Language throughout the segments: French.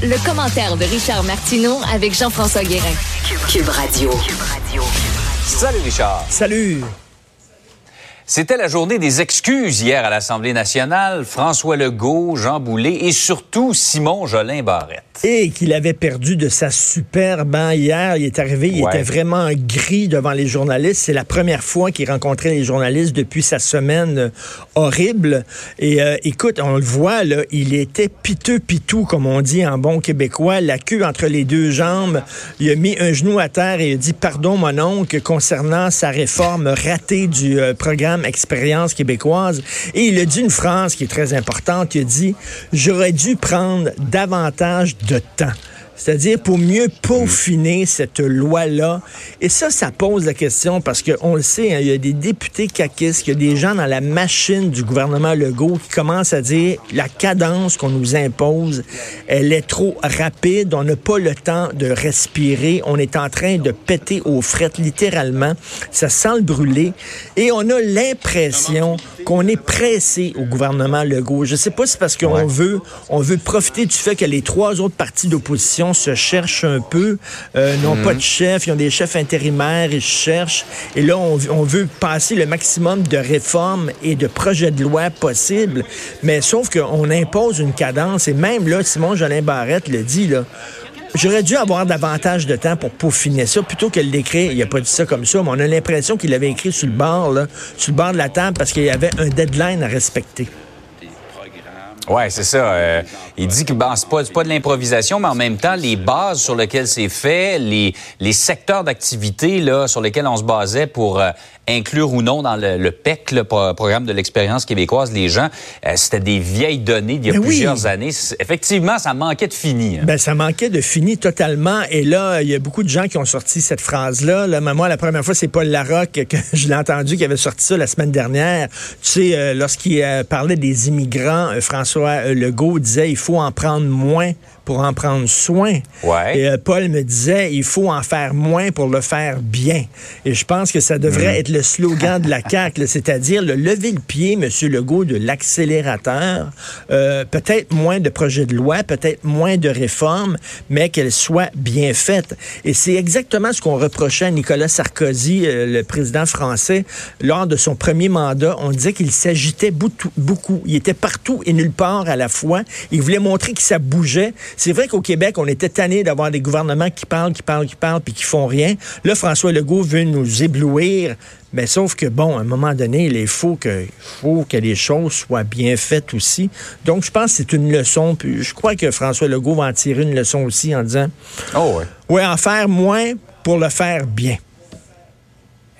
Le commentaire de Richard Martineau avec Jean-François Guérin. Cube Radio. Salut Richard. Salut. C'était la journée des excuses hier à l'Assemblée nationale. François Legault, Jean Boulet et surtout Simon Jolin Barrette. Et qu'il avait perdu de sa superbe hein, hier. Il est arrivé, il Ouais. était vraiment gris devant les journalistes. C'est la première fois qu'il rencontrait les journalistes depuis sa semaine euh, horrible. Et euh, écoute, on le voit, là, il était piteux pitou, comme on dit en bon québécois, la queue entre les deux jambes. Il a mis un genou à terre et il a dit pardon, mon oncle, concernant sa réforme ratée du euh, programme Expérience québécoise. Et il a dit une phrase qui est très importante. Il a dit, j'aurais dû prendre davantage de temps. C'est-à-dire pour mieux peaufiner cette loi-là. Et ça, ça pose la question parce qu'on le sait, hein, il y a des députés caquistes, il y a des gens dans la machine du gouvernement Legault qui commencent à dire la cadence qu'on nous impose, elle est trop rapide, on n'a pas le temps de respirer, on est en train de péter aux frettes littéralement, ça sent le brûler. Et on a l'impression qu'on est pressé au gouvernement Legault. Je sais pas si c'est parce qu'on veut on veut profiter du fait que les trois autres partis d'opposition se cherchent un peu, euh, n'ont pas de chef, ils ont des chefs intérimaires, ils cherchent. Et là, on, on veut passer le maximum de réformes et de projets de loi possibles. Mais sauf qu'on impose une cadence. Et même là, Simon Jolin Barrette le dit, là, J'aurais dû avoir davantage de temps pour peaufiner ça plutôt que de l'écrire. Il a pas dit ça comme ça, mais on a l'impression qu'il l'avait écrit sur le bord, là, sur le bord de la table parce qu'il y avait un deadline à respecter. Ouais, c'est ça. Euh, il dit que bon, c'est pas, de l'improvisation, mais en même temps, les bases sur lesquelles c'est fait, les, secteurs d'activité sur lesquels on se basait pour euh, inclure ou non dans le, le PEC, le pro- programme de l'expérience québécoise, les gens, euh, c'était des vieilles données d'il y a Mais oui. plusieurs années. Effectivement, ça manquait de fini. hein. Ben, ça manquait de fini totalement. Et là, il y a beaucoup de gens qui ont sorti cette phrase-là. Là, mais moi, la première fois, c'est Paul Larocque que je l'ai entendu qui avait sorti ça la semaine dernière. Tu sais, euh, lorsqu'il euh, parlait des immigrants, François Legault disait il faut en prendre moins pour en prendre soin. Ouais. Et euh, Paul me disait il faut en faire moins pour le faire bien. Et je pense que ça devrait être le slogan de la CAQ, c'est-à-dire le lever le pied, Monsieur Legault, de l'accélérateur. Euh, peut-être moins de projets de loi, peut-être moins de réformes, mais qu'elles soient bien faites. Et c'est exactement ce qu'on reprochait à Nicolas Sarkozy, euh, le président français, lors de son premier mandat. On disait qu'il s'agitait beaucoup. Il était partout et nulle part à la fois. Il voulait montrer que ça bougeait. C'est vrai qu'au Québec, on était tanné d'avoir des gouvernements qui parlent, qui parlent, qui parlent, puis qui font rien. Là, François Legault veut nous éblouir. Mais sauf que, bon, à un moment donné, il faut que, faut que les choses soient bien faites aussi. Donc, je pense que c'est une leçon. Puis je crois que François Legault va en tirer une leçon aussi en disant, Oh ouais. ouais, en faire moins pour le faire bien.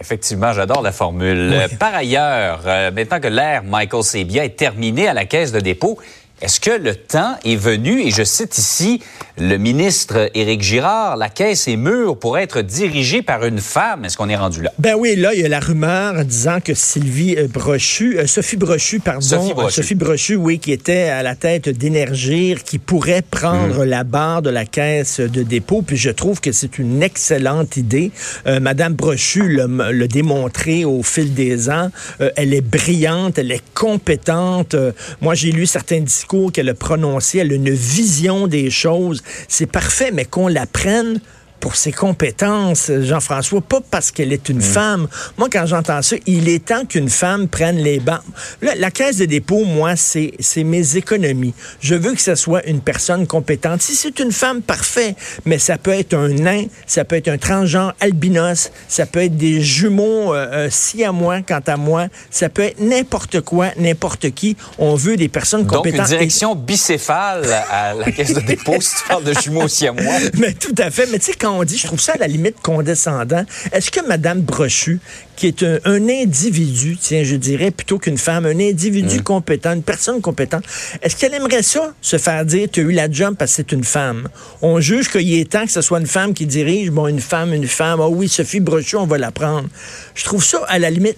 Effectivement, j'adore la formule. Par ailleurs, euh, maintenant que l'ère Michael Sabia est terminée à la caisse de dépôt, est-ce que le temps est venu, et je cite ici le ministre Éric Girard, la caisse est mûre pour être dirigée par une femme? Est-ce qu'on est rendu là? Ben oui, là, il y a la rumeur disant que Sylvie euh, Brochu, euh, Sophie Brochu, pardon, Sophie Brochu. euh, Sophie Brochu, oui, qui était à la tête d'Énergir, qui pourrait prendre Mm. la barre de la caisse de dépôt. Puis je trouve que c'est une excellente idée. Euh, Madame Brochu l'a démontré au fil des ans. Euh, elle est brillante, elle est compétente. Moi, j'ai lu certains discours qu'elle a prononcés. Elle a une vision des choses. C'est parfait, mais qu'on la prenne pour ses compétences, Jean-François, pas parce qu'elle est une femme. Moi, quand j'entends ça, il est temps qu'une femme prenne les. Là, la caisse de dépôt, moi, c'est mes économies. Je veux que ce soit une personne compétente. Si c'est une femme, parfait, mais ça peut être un nain, ça peut être un transgenre albinos, ça peut être des jumeaux euh, euh, si à moi, quant à moi, ça peut être n'importe quoi, n'importe qui. On veut des personnes Donc, une compétentes. direction bicéphale à la caisse de dépôt, si tu parles de jumeaux aussi à moi. Mais tout à fait. Mais tu sais, quand on dit, je trouve ça à la limite condescendant, est-ce que Mme Brochu, qui est un, individu, tiens, je dirais, plutôt qu'une femme, un individu mm. compétent, une personne compétente, est-ce qu'elle aimerait ça, se faire dire, tu as eu la job parce que c'est une femme? On juge qu'il est temps que ce soit une femme qui dirige, bon, une femme, une femme, oh oui, Sophie Brochu, on va la prendre. Je trouve ça à la limite.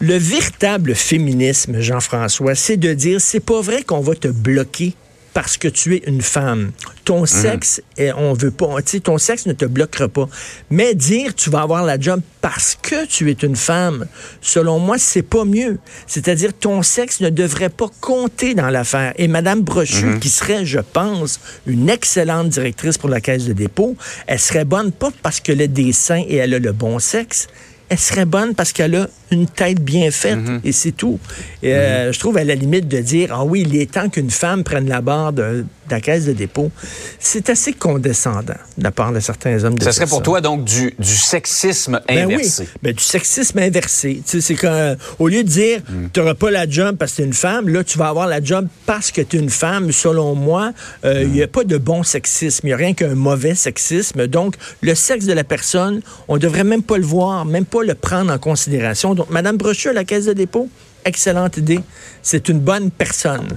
Le véritable féminisme, Jean-François, c'est de dire, c'est pas vrai qu'on va te bloquer parce que tu es une femme. Ton mhm. sexe, on veut pas, ton sexe ne te bloquera pas. Mais dire tu vas avoir la job parce que tu es une femme, selon moi, c'est pas mieux. C'est-à-dire ton sexe ne devrait pas compter dans l'affaire. Et Madame Brochu, mhm. qui serait, je pense, une excellente directrice pour la caisse de dépôt, elle serait bonne pas parce qu'elle a des seins et elle a le bon sexe, elle serait bonne parce qu'elle a une tête bien faite mhm. et c'est tout. Euh, mhm. Je trouve à la limite de dire ah oui, il est temps qu'une femme prenne la barre de, la caisse de dépôt. C'est assez condescendant de la part de certains hommes. De ça serait pour toi donc du, sexisme inversé. Ben oui, ben, du sexisme inversé. c'est qu'au lieu de dire mhm. tu n'auras pas la job parce que tu es une femme, là tu vas avoir la job parce que tu es une femme. Selon moi, euh, il n'y a pas de bon sexisme. Il n'y a rien qu'un mauvais sexisme. Donc le sexe de la personne, on devrait même pas le voir, même pas le prendre en considération. Donc, Mme Brochu à la Caisse de dépôt, excellente idée. C'est une bonne personne.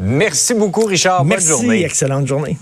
Merci beaucoup, Richard. Bonne journée. excellente journée.